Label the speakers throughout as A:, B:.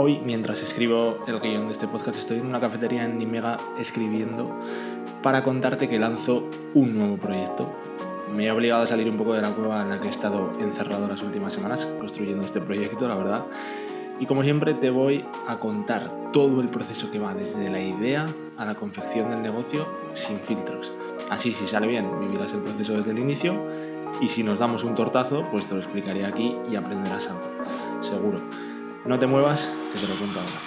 A: Hoy, mientras escribo el guion de este podcast, estoy en una cafetería en Nimega escribiendo para contarte que lanzo un nuevo proyecto. Me he obligado a salir un poco de la cueva en la que he estado encerrado las últimas semanas construyendo este proyecto, la verdad. Y como siempre te voy a contar todo el proceso que va desde la idea a la confección del negocio sin filtros. Así, si sale bien, vivirás el proceso desde el inicio y si nos damos un tortazo, pues te lo explicaré aquí y aprenderás algo, seguro. No te muevas, que te lo cuento ahora.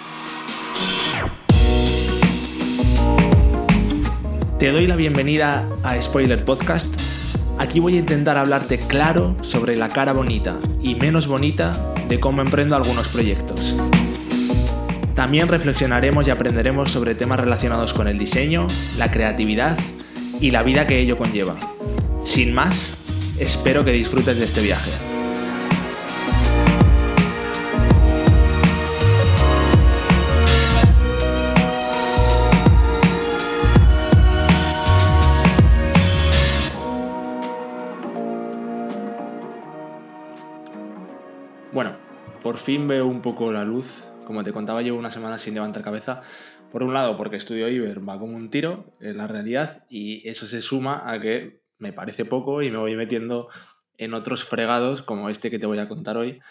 A: Te doy la bienvenida a Spoiler Podcast. Aquí voy a intentar hablarte claro sobre la cara bonita y menos bonita de cómo emprendo algunos proyectos. También reflexionaremos y aprenderemos sobre temas relacionados con el diseño, la creatividad y la vida que ello conlleva. Sin más, espero que disfrutes de este viaje. Por fin veo un poco la luz. Como te contaba, llevo una semana sin levantar cabeza. Por un lado, porque estudio Iber va como un tiro en la realidad y eso se suma a que me parece poco y me voy metiendo en otros fregados como este que te voy a contar hoy.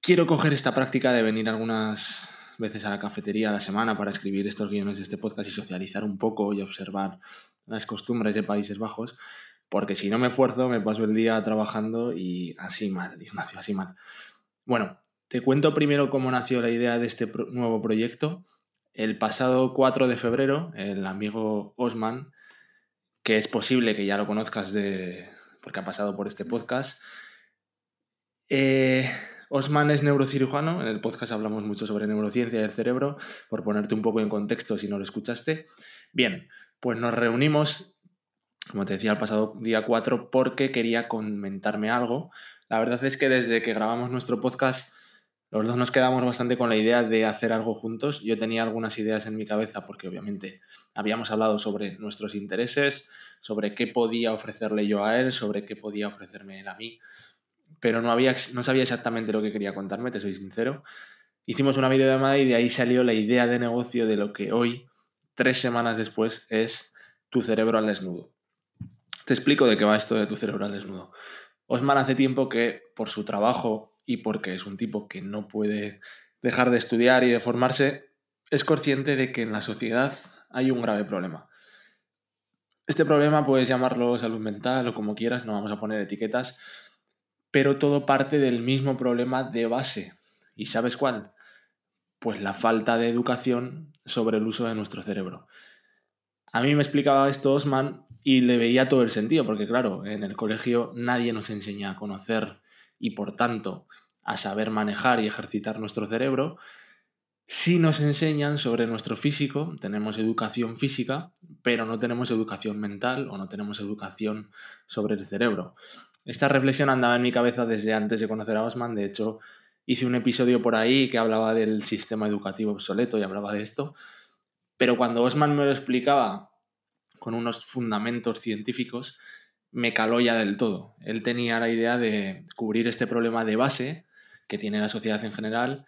A: Quiero coger esta práctica de venir algunas veces a la cafetería a la semana para escribir estos guiones de este podcast y socializar un poco y observar las costumbres de Países Bajos porque si no me esfuerzo me paso el día trabajando y así mal, Ignacio, así mal. Bueno, te cuento primero cómo nació la idea de este nuevo proyecto. El pasado 4 de febrero, el amigo Osman, que es posible que ya lo conozcas de porque ha pasado por este podcast, eh, Osman es neurocirujano, en el podcast hablamos mucho sobre neurociencia del cerebro, por ponerte un poco en contexto si no lo escuchaste. Bien, pues nos reunimos como te decía, el pasado día 4 porque quería comentarme algo. La verdad es que desde que grabamos nuestro podcast, los dos nos quedamos bastante con la idea de hacer algo juntos. Yo tenía algunas ideas en mi cabeza porque obviamente habíamos hablado sobre nuestros intereses, sobre qué podía ofrecerle yo a él, sobre qué podía ofrecerme él a mí, pero no, había, no sabía exactamente lo que quería contarme, te soy sincero. Hicimos una videollamada y de ahí salió la idea de negocio de lo que hoy, tres semanas después, es tu cerebro al desnudo. Te explico de qué va esto de tu cerebro al desnudo. Osman hace tiempo que, por su trabajo y porque es un tipo que no puede dejar de estudiar y de formarse, es consciente de que en la sociedad hay un grave problema. Este problema puedes llamarlo salud mental o como quieras, no vamos a poner etiquetas, pero todo parte del mismo problema de base. ¿Y sabes cuál? Pues la falta de educación sobre el uso de nuestro cerebro. A mí me explicaba esto Osman y le veía todo el sentido, porque claro, en el colegio nadie nos enseña a conocer y por tanto a saber manejar y ejercitar nuestro cerebro. Sí nos enseñan sobre nuestro físico, tenemos educación física, pero no tenemos educación mental o no tenemos educación sobre el cerebro. Esta reflexión andaba en mi cabeza desde antes de conocer a Osman, de hecho hice un episodio por ahí que hablaba del sistema educativo obsoleto y hablaba de esto, pero cuando Osman me lo explicaba con unos fundamentos científicos, me caló ya del todo. Él tenía la idea de cubrir este problema de base que tiene la sociedad en general,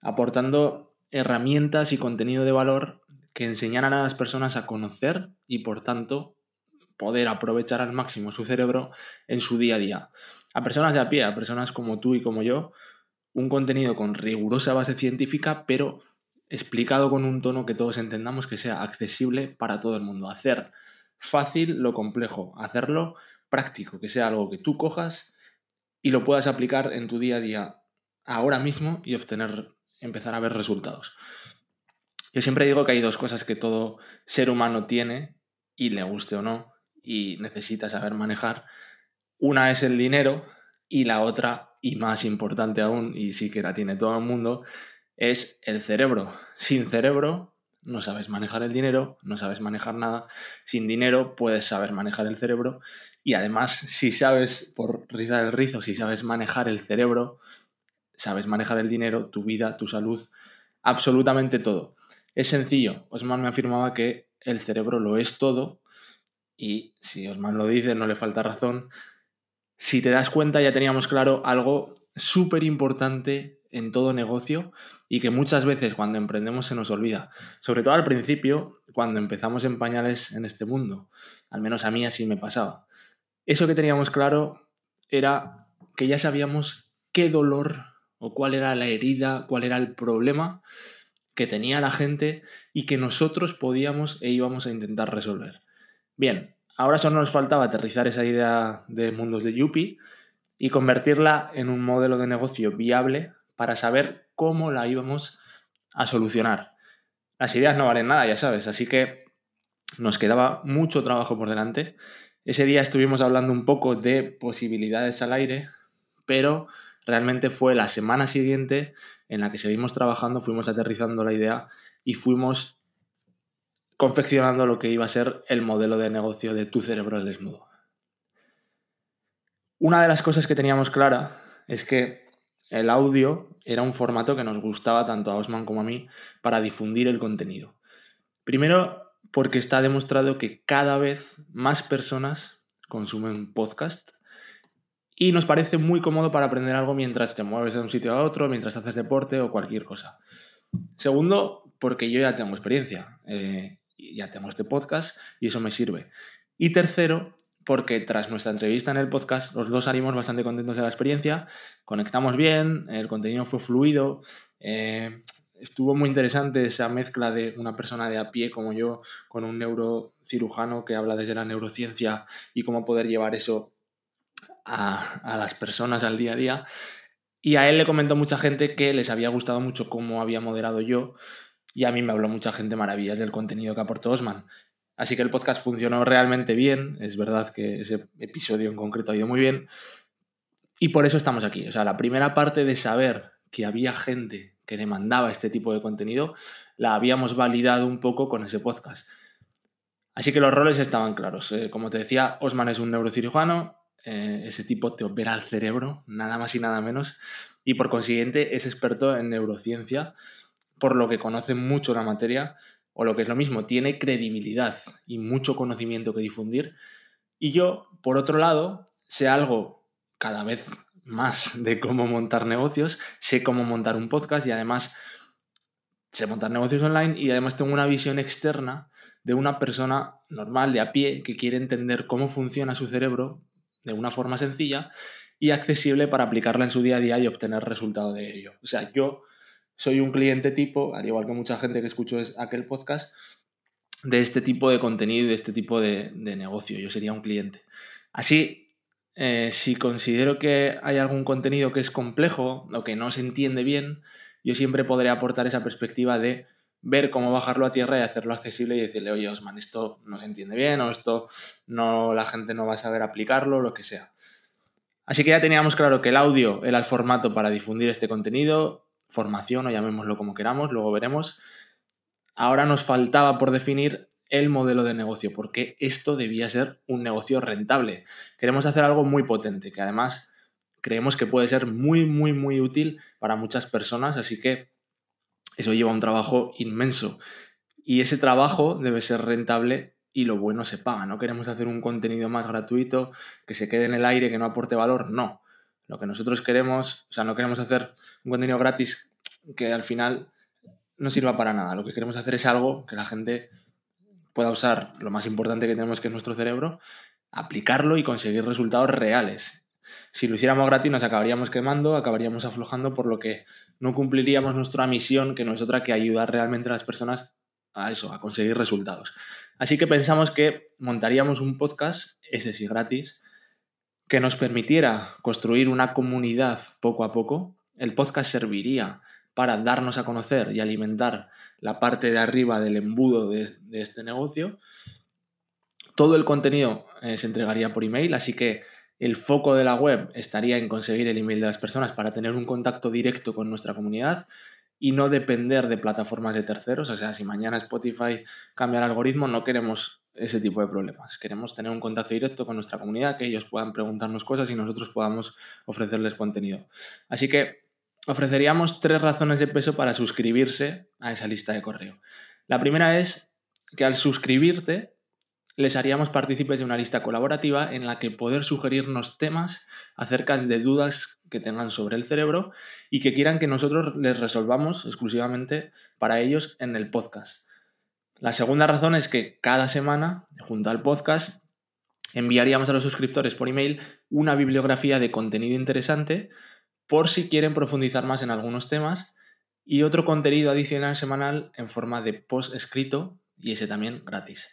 A: aportando herramientas y contenido de valor que enseñaran a las personas a conocer y por tanto poder aprovechar al máximo su cerebro en su día a día. A personas de a pie, a personas como tú y como yo, un contenido con rigurosa base científica, pero explicado con un tono que todos entendamos que sea accesible para todo el mundo. Hacer fácil lo complejo, hacerlo práctico, que sea algo que tú cojas y lo puedas aplicar en tu día a día ahora mismo y obtener, empezar a ver resultados. Yo siempre digo que hay dos cosas que todo ser humano tiene, y le guste o no, y necesita saber manejar. Una es el dinero y la otra, y más importante aún, y sí que la tiene todo el mundo, es el cerebro. Sin cerebro no sabes manejar el dinero, no sabes manejar nada. Sin dinero puedes saber manejar el cerebro. Y además, si sabes, por rizar el rizo, si sabes manejar el cerebro, sabes manejar el dinero, tu vida, tu salud, absolutamente todo. Es sencillo. Osman me afirmaba que el cerebro lo es todo. Y si Osman lo dice, no le falta razón. Si te das cuenta, ya teníamos claro algo súper importante en todo negocio y que muchas veces cuando emprendemos se nos olvida. Sobre todo al principio, cuando empezamos en pañales en este mundo. Al menos a mí así me pasaba. Eso que teníamos claro era que ya sabíamos qué dolor o cuál era la herida, cuál era el problema que tenía la gente y que nosotros podíamos e íbamos a intentar resolver. Bien, ahora solo nos faltaba aterrizar esa idea de mundos de Yuppie y convertirla en un modelo de negocio viable para saber cómo la íbamos a solucionar. Las ideas no valen nada, ya sabes, así que nos quedaba mucho trabajo por delante. Ese día estuvimos hablando un poco de posibilidades al aire, pero realmente fue la semana siguiente en la que seguimos trabajando, fuimos aterrizando la idea y fuimos confeccionando lo que iba a ser el modelo de negocio de tu cerebro desnudo. Una de las cosas que teníamos clara es que el audio era un formato que nos gustaba tanto a Osman como a mí para difundir el contenido. Primero, porque está demostrado que cada vez más personas consumen podcast y nos parece muy cómodo para aprender algo mientras te mueves de un sitio a otro, mientras haces deporte o cualquier cosa. Segundo, porque yo ya tengo experiencia, eh, ya tengo este podcast y eso me sirve. Y tercero, porque tras nuestra entrevista en el podcast, los dos salimos bastante contentos de la experiencia, conectamos bien, el contenido fue fluido, eh, estuvo muy interesante esa mezcla de una persona de a pie como yo con un neurocirujano que habla desde la neurociencia y cómo poder llevar eso a, a las personas al día a día. Y a él le comentó mucha gente que les había gustado mucho cómo había moderado yo y a mí me habló mucha gente maravillas del contenido que aportó Osman. Así que el podcast funcionó realmente bien. Es verdad que ese episodio en concreto ha ido muy bien. Y por eso estamos aquí. O sea, la primera parte de saber que había gente que demandaba este tipo de contenido, la habíamos validado un poco con ese podcast. Así que los roles estaban claros. Eh, como te decía, Osman es un neurocirujano, eh, ese tipo te opera el cerebro, nada más y nada menos, y por consiguiente es experto en neurociencia, por lo que conoce mucho la materia o lo que es lo mismo, tiene credibilidad y mucho conocimiento que difundir. Y yo, por otro lado, sé algo cada vez más de cómo montar negocios, sé cómo montar un podcast y además sé montar negocios online y además tengo una visión externa de una persona normal, de a pie, que quiere entender cómo funciona su cerebro de una forma sencilla y accesible para aplicarla en su día a día y obtener resultado de ello. O sea, yo soy un cliente tipo, al igual que mucha gente que escuchó aquel podcast, de este tipo de contenido y de este tipo de, negocio. Yo sería un cliente. Así, eh, si considero que hay algún contenido que es complejo o que no se entiende bien, yo siempre podré aportar esa perspectiva de ver cómo bajarlo a tierra y hacerlo accesible y decirle, oye, Osman, esto no se entiende bien o esto no, la gente no va a saber aplicarlo, lo que sea. Así que ya teníamos claro que el audio era el formato para difundir este contenido, formación o llamémoslo como queramos, luego veremos. Ahora nos faltaba por definir el modelo de negocio, porque esto debía ser un negocio rentable. Queremos hacer algo muy potente, que además creemos que puede ser muy, muy, muy útil para muchas personas, así que eso lleva un trabajo inmenso. Y ese trabajo debe ser rentable y lo bueno se paga. No queremos hacer un contenido más gratuito, que se quede en el aire, que no aporte valor, no. Lo que nosotros queremos, o sea, no queremos hacer un contenido gratis que al final no sirva para nada. Lo que queremos hacer es algo que la gente pueda usar lo más importante que tenemos que es nuestro cerebro, aplicarlo y conseguir resultados reales. Si lo hiciéramos gratis nos acabaríamos quemando, acabaríamos aflojando, por lo que no cumpliríamos nuestra misión, que no es otra que ayudar realmente a las personas a eso, a conseguir resultados. Así que pensamos que montaríamos un podcast, ese sí gratis, que nos permitiera construir una comunidad poco a poco. El podcast serviría para darnos a conocer y alimentar la parte de arriba del embudo de, este negocio. Todo el contenido eh, se entregaría por email, así que el foco de la web estaría en conseguir el email de las personas para tener un contacto directo con nuestra comunidad y no depender de plataformas de terceros. O sea, si mañana Spotify cambia el algoritmo, no queremos ese tipo de problemas. Queremos tener un contacto directo con nuestra comunidad, que ellos puedan preguntarnos cosas y nosotros podamos ofrecerles contenido. Así que ofreceríamos tres razones de peso para suscribirse a esa lista de correo. La primera es que al suscribirte les haríamos partícipes de una lista colaborativa en la que poder sugerirnos temas acerca de dudas que tengan sobre el cerebro y que quieran que nosotros les resolvamos exclusivamente para ellos en el podcast. La segunda razón es que cada semana, junto al podcast, enviaríamos a los suscriptores por email una bibliografía de contenido interesante por si quieren profundizar más en algunos temas y otro contenido adicional semanal en forma de post escrito y ese también gratis.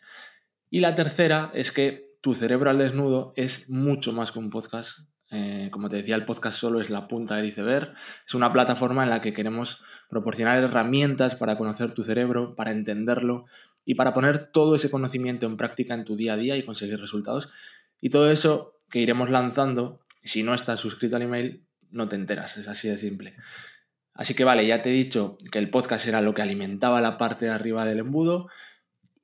A: Y la tercera es que tu cerebro al desnudo es mucho más que un podcast. Eh, como te decía, el podcast solo es la punta del iceberg. Es una plataforma en la que queremos proporcionar herramientas para conocer tu cerebro, para entenderlo y para poner todo ese conocimiento en práctica en tu día a día y conseguir resultados. Y todo eso que iremos lanzando, si no estás suscrito al email, no te enteras, es así de simple. Así que vale, ya te he dicho que el podcast era lo que alimentaba la parte de arriba del embudo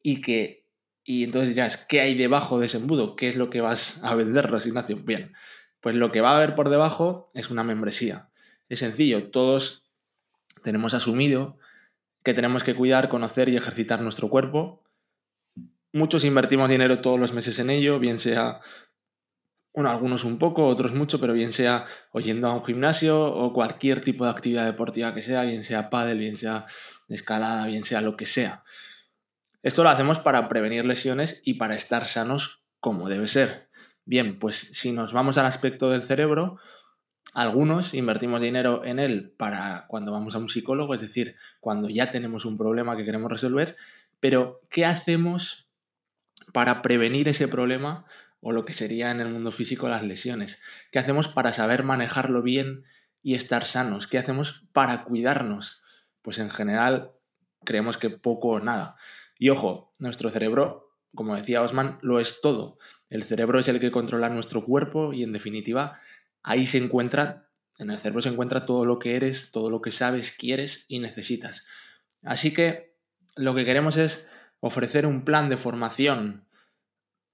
A: y que y entonces dirás, ¿qué hay debajo de ese embudo? ¿Qué es lo que vas a vender, Ignacio? Bien, pues lo que va a haber por debajo es una membresía. Es sencillo, todos tenemos asumido que tenemos que cuidar, conocer y ejercitar nuestro cuerpo. Muchos invertimos dinero todos los meses en ello, bien sea, bueno, algunos un poco, otros mucho, pero bien sea oyendo a un gimnasio o cualquier tipo de actividad deportiva que sea, bien sea pádel, bien sea escalada, bien sea lo que sea. Esto lo hacemos para prevenir lesiones y para estar sanos como debe ser. Bien, pues si nos vamos al aspecto del cerebro, algunos invertimos dinero en él para cuando vamos a un psicólogo, es decir, cuando ya tenemos un problema que queremos resolver, pero ¿qué hacemos para prevenir ese problema o lo que sería en el mundo físico las lesiones? ¿Qué hacemos para saber manejarlo bien y estar sanos? ¿Qué hacemos para cuidarnos? Pues en general creemos que poco o nada. Y ojo, nuestro cerebro, como decía Osman, lo es todo. El cerebro es el que controla nuestro cuerpo y en definitiva ahí se encuentra, en el cerebro se encuentra todo lo que eres, todo lo que sabes, quieres y necesitas. Así que lo que queremos es ofrecer un plan de formación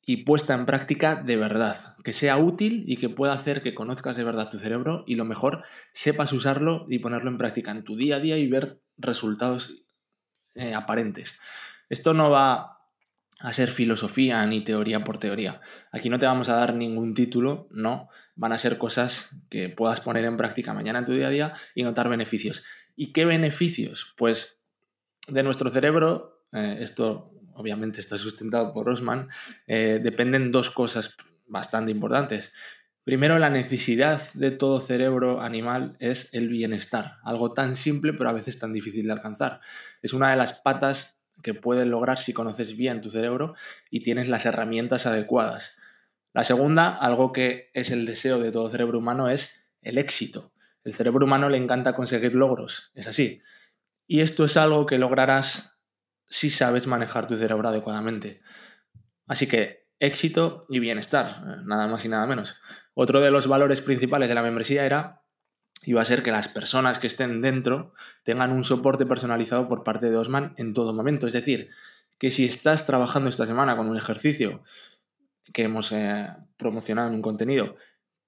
A: y puesta en práctica de verdad, que sea útil y que pueda hacer que conozcas de verdad tu cerebro y lo mejor sepas usarlo y ponerlo en práctica en tu día a día y ver resultados eh, aparentes. Esto no va a ser filosofía ni teoría por teoría. Aquí no te vamos a dar ningún título, no. Van a ser cosas que puedas poner en práctica mañana en tu día a día y notar beneficios. ¿Y qué beneficios? Pues de nuestro cerebro, eh, esto obviamente está sustentado por Osman, eh, dependen dos cosas bastante importantes. Primero, la necesidad de todo cerebro animal es el bienestar, algo tan simple pero a veces tan difícil de alcanzar. Es una de las patas que puedes lograr si conoces bien tu cerebro y tienes las herramientas adecuadas. La segunda, algo que es el deseo de todo cerebro humano, es el éxito. El cerebro humano le encanta conseguir logros, es así. Y esto es algo que lograrás si sabes manejar tu cerebro adecuadamente. Así que éxito y bienestar, nada más y nada menos. Otro de los valores principales de la membresía era y va a ser que las personas que estén dentro tengan un soporte personalizado por parte de Osman en todo momento. Es decir, que si estás trabajando esta semana con un ejercicio que hemos eh, promocionado en un contenido,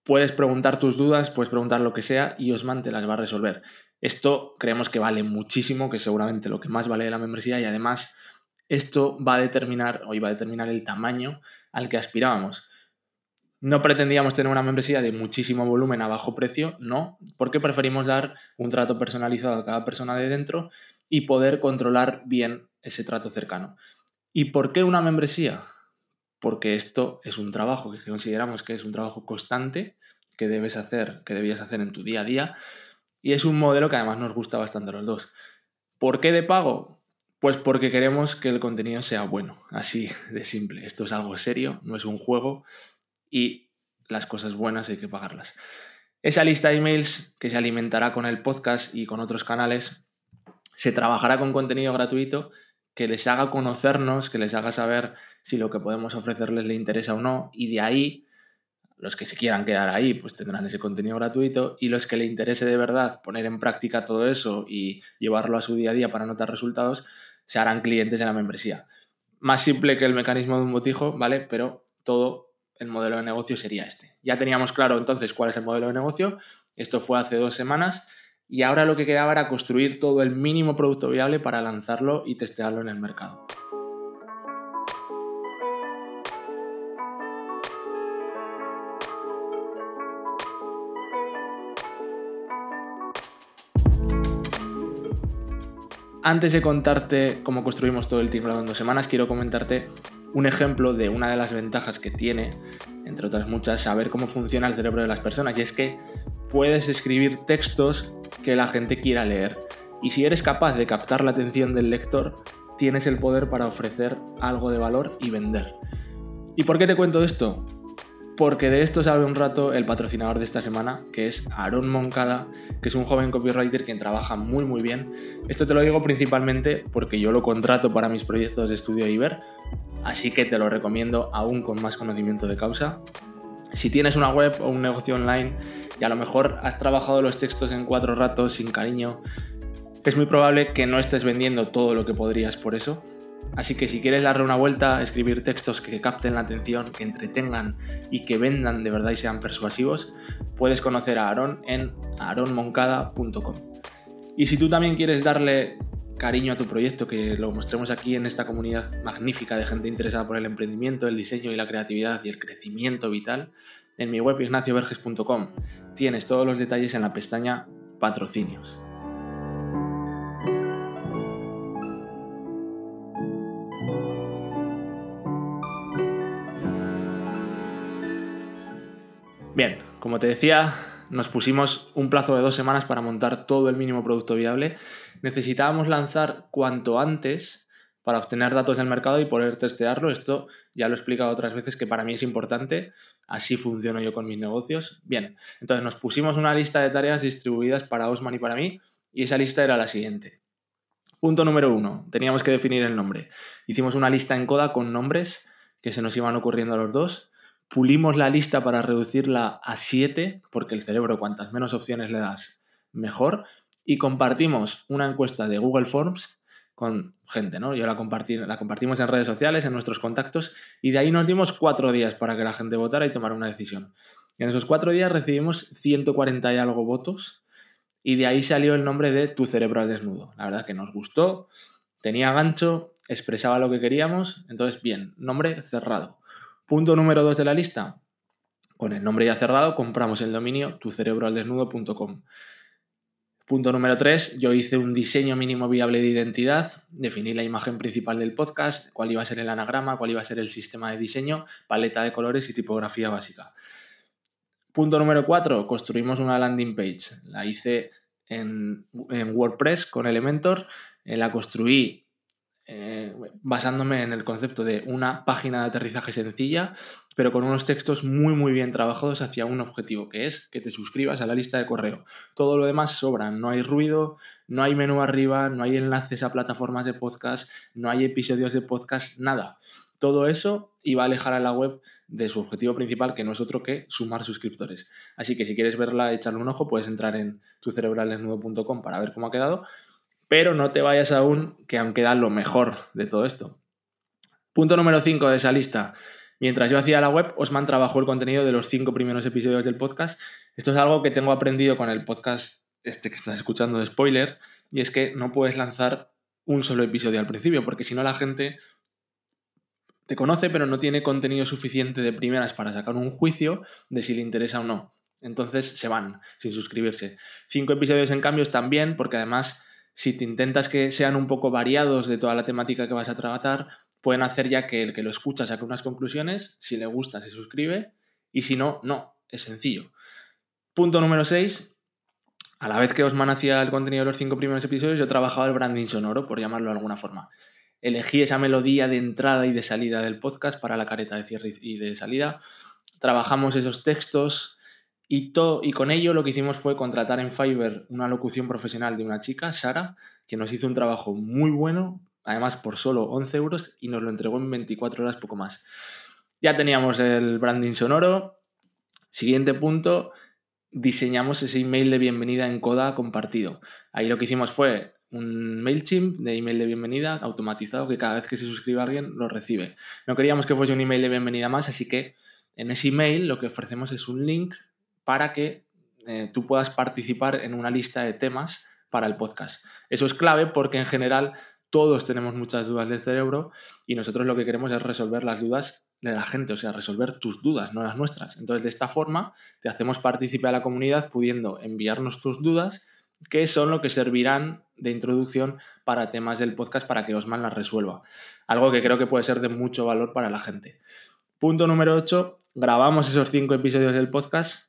A: puedes preguntar tus dudas, puedes preguntar lo que sea y Osman te las va a resolver. Esto creemos que vale muchísimo, que seguramente lo que más vale de la membresía y además esto va a determinar o iba a determinar el tamaño al que aspirábamos. No pretendíamos tener una membresía de muchísimo volumen a bajo precio, no, porque preferimos dar un trato personalizado a cada persona de dentro y poder controlar bien ese trato cercano. ¿Y por qué una membresía? Porque esto es un trabajo que consideramos que es un trabajo constante que debes hacer, que debías hacer en tu día a día y es un modelo que además nos gusta bastante a los dos. ¿Por qué de pago? Pues porque queremos que el contenido sea bueno, así de simple. Esto es algo serio, no es un juego y las cosas buenas hay que pagarlas. Esa lista de emails que se alimentará con el podcast y con otros canales, se trabajará con contenido gratuito que les haga conocernos, que les haga saber si lo que podemos ofrecerles le interesa o no, y de ahí, los que se quieran quedar ahí, pues tendrán ese contenido gratuito, y los que le interese de verdad poner en práctica todo eso y llevarlo a su día a día para notar resultados, se harán clientes de la membresía. Más simple que el mecanismo de un botijo, ¿vale? Pero todo el modelo de negocio sería este. Ya teníamos claro entonces cuál es el modelo de negocio, esto fue hace dos semanas y ahora lo que quedaba era construir todo el mínimo producto viable para lanzarlo y testearlo en el mercado. Antes de contarte cómo construimos todo el tinglado en dos semanas, quiero comentarte un ejemplo de una de las ventajas que tiene, entre otras muchas, saber cómo funciona el cerebro de las personas. Y es que puedes escribir textos que la gente quiera leer. Y si eres capaz de captar la atención del lector, tienes el poder para ofrecer algo de valor y vender. ¿Y por qué te cuento esto? porque de esto sabe un rato el patrocinador de esta semana, que es Aaron Moncada, que es un joven copywriter que trabaja muy muy bien. Esto te lo digo principalmente porque yo lo contrato para mis proyectos de estudio Iber, así que te lo recomiendo aún con más conocimiento de causa. Si tienes una web o un negocio online y a lo mejor has trabajado los textos en cuatro ratos sin cariño, es muy probable que no estés vendiendo todo lo que podrías por eso, Así que si quieres darle una vuelta, escribir textos que capten la atención, que entretengan y que vendan de verdad y sean persuasivos, puedes conocer a Aaron en aaronmoncada.com. Y si tú también quieres darle cariño a tu proyecto, que lo mostremos aquí en esta comunidad magnífica de gente interesada por el emprendimiento, el diseño y la creatividad y el crecimiento vital, en mi web ignacioverges.com tienes todos los detalles en la pestaña Patrocinios. Bien, como te decía, nos pusimos un plazo de dos semanas para montar todo el mínimo producto viable. Necesitábamos lanzar cuanto antes para obtener datos del mercado y poder testearlo. Esto ya lo he explicado otras veces que para mí es importante. Así funciono yo con mis negocios. Bien, entonces nos pusimos una lista de tareas distribuidas para Osman y para mí y esa lista era la siguiente. Punto número uno, teníamos que definir el nombre. Hicimos una lista en coda con nombres que se nos iban ocurriendo a los dos pulimos la lista para reducirla a 7, porque el cerebro cuantas menos opciones le das, mejor, y compartimos una encuesta de Google Forms con gente, ¿no? Yo la, la compartimos en redes sociales, en nuestros contactos, y de ahí nos dimos cuatro días para que la gente votara y tomara una decisión. Y en esos cuatro días recibimos 140 y algo votos, y de ahí salió el nombre de Tu cerebro al desnudo. La verdad que nos gustó, tenía gancho, expresaba lo que queríamos, entonces bien, nombre cerrado. Punto número 2 de la lista. Con el nombre ya cerrado, compramos el dominio tucerebroaldesnudo.com. Punto número 3, yo hice un diseño mínimo viable de identidad, definí la imagen principal del podcast, cuál iba a ser el anagrama, cuál iba a ser el sistema de diseño, paleta de colores y tipografía básica. Punto número 4, construimos una landing page. La hice en, en WordPress con Elementor, la construí eh, basándome en el concepto de una página de aterrizaje sencilla, pero con unos textos muy muy bien trabajados hacia un objetivo, que es que te suscribas a la lista de correo. Todo lo demás sobra, no hay ruido, no hay menú arriba, no hay enlaces a plataformas de podcast, no hay episodios de podcast, nada. Todo eso iba a alejar a la web de su objetivo principal, que no es otro que sumar suscriptores. Así que si quieres verla, echarle un ojo, puedes entrar en tucerebralesnudo.com para ver cómo ha quedado pero no te vayas aún, que aún queda lo mejor de todo esto. Punto número 5 de esa lista. Mientras yo hacía la web, Osman trabajó el contenido de los cinco primeros episodios del podcast. Esto es algo que tengo aprendido con el podcast este que estás escuchando de spoiler, y es que no puedes lanzar un solo episodio al principio, porque si no la gente te conoce, pero no tiene contenido suficiente de primeras para sacar un juicio de si le interesa o no. Entonces se van sin suscribirse. Cinco episodios en cambio están bien, porque además si te intentas que sean un poco variados de toda la temática que vas a tratar, pueden hacer ya que el que lo escucha saque unas conclusiones, si le gusta se suscribe y si no, no, es sencillo. Punto número 6. A la vez que Osman hacía el contenido de los cinco primeros episodios, yo trabajaba el branding sonoro, por llamarlo de alguna forma. Elegí esa melodía de entrada y de salida del podcast para la careta de cierre y de salida. Trabajamos esos textos, y, y con ello lo que hicimos fue contratar en Fiverr una locución profesional de una chica, Sara, que nos hizo un trabajo muy bueno, además por solo 11 euros, y nos lo entregó en 24 horas, poco más. Ya teníamos el branding sonoro. Siguiente punto, diseñamos ese email de bienvenida en Coda compartido. Ahí lo que hicimos fue un MailChimp de email de bienvenida automatizado que cada vez que se suscribe alguien lo recibe. No queríamos que fuese un email de bienvenida más, así que en ese email lo que ofrecemos es un link para que eh, tú puedas participar en una lista de temas para el podcast. Eso es clave porque en general todos tenemos muchas dudas del cerebro y nosotros lo que queremos es resolver las dudas de la gente, o sea, resolver tus dudas, no las nuestras. Entonces, de esta forma, te hacemos partícipe a la comunidad pudiendo enviarnos tus dudas que son lo que servirán de introducción para temas del podcast para que Osman las resuelva. Algo que creo que puede ser de mucho valor para la gente. Punto número 8. Grabamos esos cinco episodios del podcast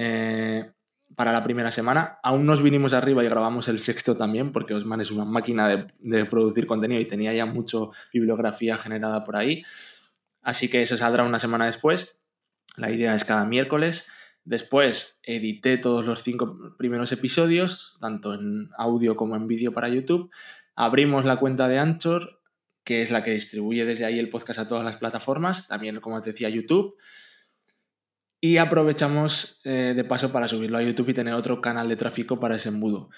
A: eh, para la primera semana. Aún nos vinimos arriba y grabamos el sexto también, porque Osman es una máquina de, producir contenido y tenía ya mucha bibliografía generada por ahí. Así que eso saldrá una semana después. La idea es cada miércoles. Después edité todos los cinco primeros episodios, tanto en audio como en vídeo para YouTube. Abrimos la cuenta de Anchor, que es la que distribuye desde ahí el podcast a todas las plataformas, también como te decía YouTube. Y aprovechamos eh, de paso para subirlo a YouTube y tener otro canal de tráfico para ese embudo.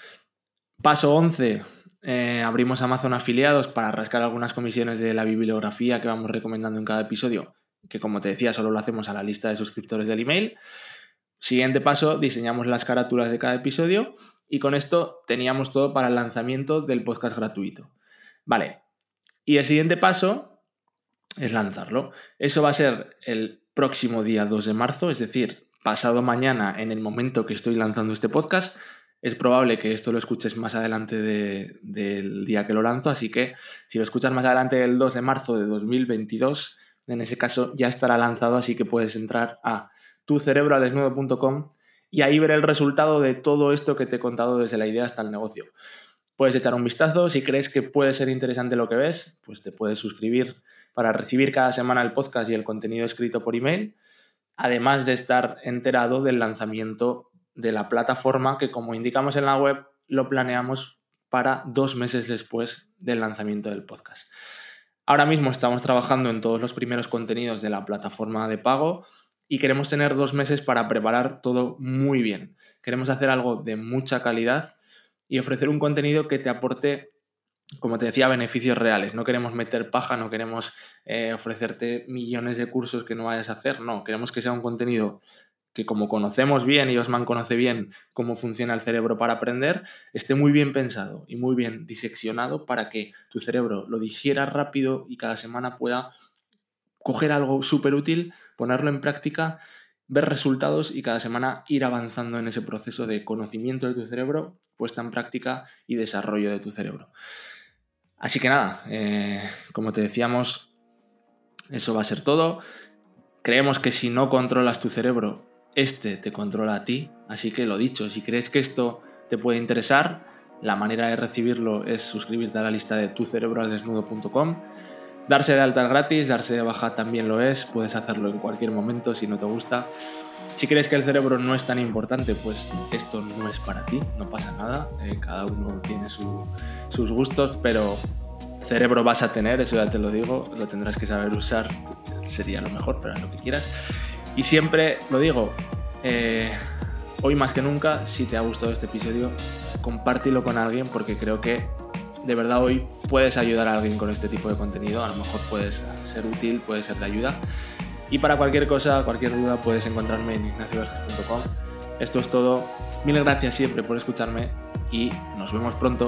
A: Paso 11. Eh, abrimos Amazon afiliados para rascar algunas comisiones de la bibliografía que vamos recomendando en cada episodio, que como te decía solo lo hacemos a la lista de suscriptores del email. Siguiente paso, diseñamos las carátulas de cada episodio y con esto teníamos todo para el lanzamiento del podcast gratuito. Vale, y el siguiente paso es lanzarlo. Eso va a ser el próximo día 2 de marzo, es decir, pasado mañana en el momento que estoy lanzando este podcast. Es probable que esto lo escuches más adelante del día que lo lanzo, así que si lo escuchas más adelante del 2 de marzo de 2022, en ese caso ya estará lanzado, así que puedes entrar a tucerebroalesnudo.com y ahí ver el resultado de todo esto que te he contado desde la idea hasta el negocio. Puedes echar un vistazo, si crees que puede ser interesante lo que ves, pues te puedes suscribir para recibir cada semana el podcast y el contenido escrito por email, además de estar enterado del lanzamiento de la plataforma que como indicamos en la web lo planeamos para dos meses después del lanzamiento del podcast. Ahora mismo estamos trabajando en todos los primeros contenidos de la plataforma de pago y queremos tener dos meses para preparar todo muy bien. Queremos hacer algo de mucha calidad y ofrecer un contenido que te aporte, como te decía, beneficios reales. No queremos meter paja, no queremos eh, ofrecerte millones de cursos que no vayas a hacer, no, queremos que sea un contenido que como conocemos bien y Osman conoce bien cómo funciona el cerebro para aprender, esté muy bien pensado y muy bien diseccionado para que tu cerebro lo digiera rápido y cada semana pueda coger algo súper útil, ponerlo en práctica, ver resultados y cada semana ir avanzando en ese proceso de conocimiento de tu cerebro, puesta en práctica y desarrollo de tu cerebro. Así que nada, eh, como te decíamos, eso va a ser todo. Creemos que si no controlas tu cerebro, este te controla a ti. Así que lo dicho, si crees que esto te puede interesar, la manera de recibirlo es suscribirte a la lista de tucerebroaldesnudo.com Darse de alta es gratis, darse de baja también lo es, puedes hacerlo en cualquier momento si no te gusta. Si crees que el cerebro no es tan importante, pues esto no es para ti, no pasa nada, eh, cada uno tiene sus gustos, pero cerebro vas a tener, eso ya te lo digo, lo tendrás que saber usar, sería lo mejor, pero lo que quieras. Y siempre lo digo, eh, hoy más que nunca, si te ha gustado este episodio, compártelo con alguien porque creo que de verdad hoy puedes ayudar a alguien con este tipo de contenido, a lo mejor puedes ser útil, puede ser de ayuda. Y para cualquier cosa, cualquier duda, puedes encontrarme en ignacioverges.com. Esto es todo. Mil gracias siempre por escucharme y nos vemos pronto.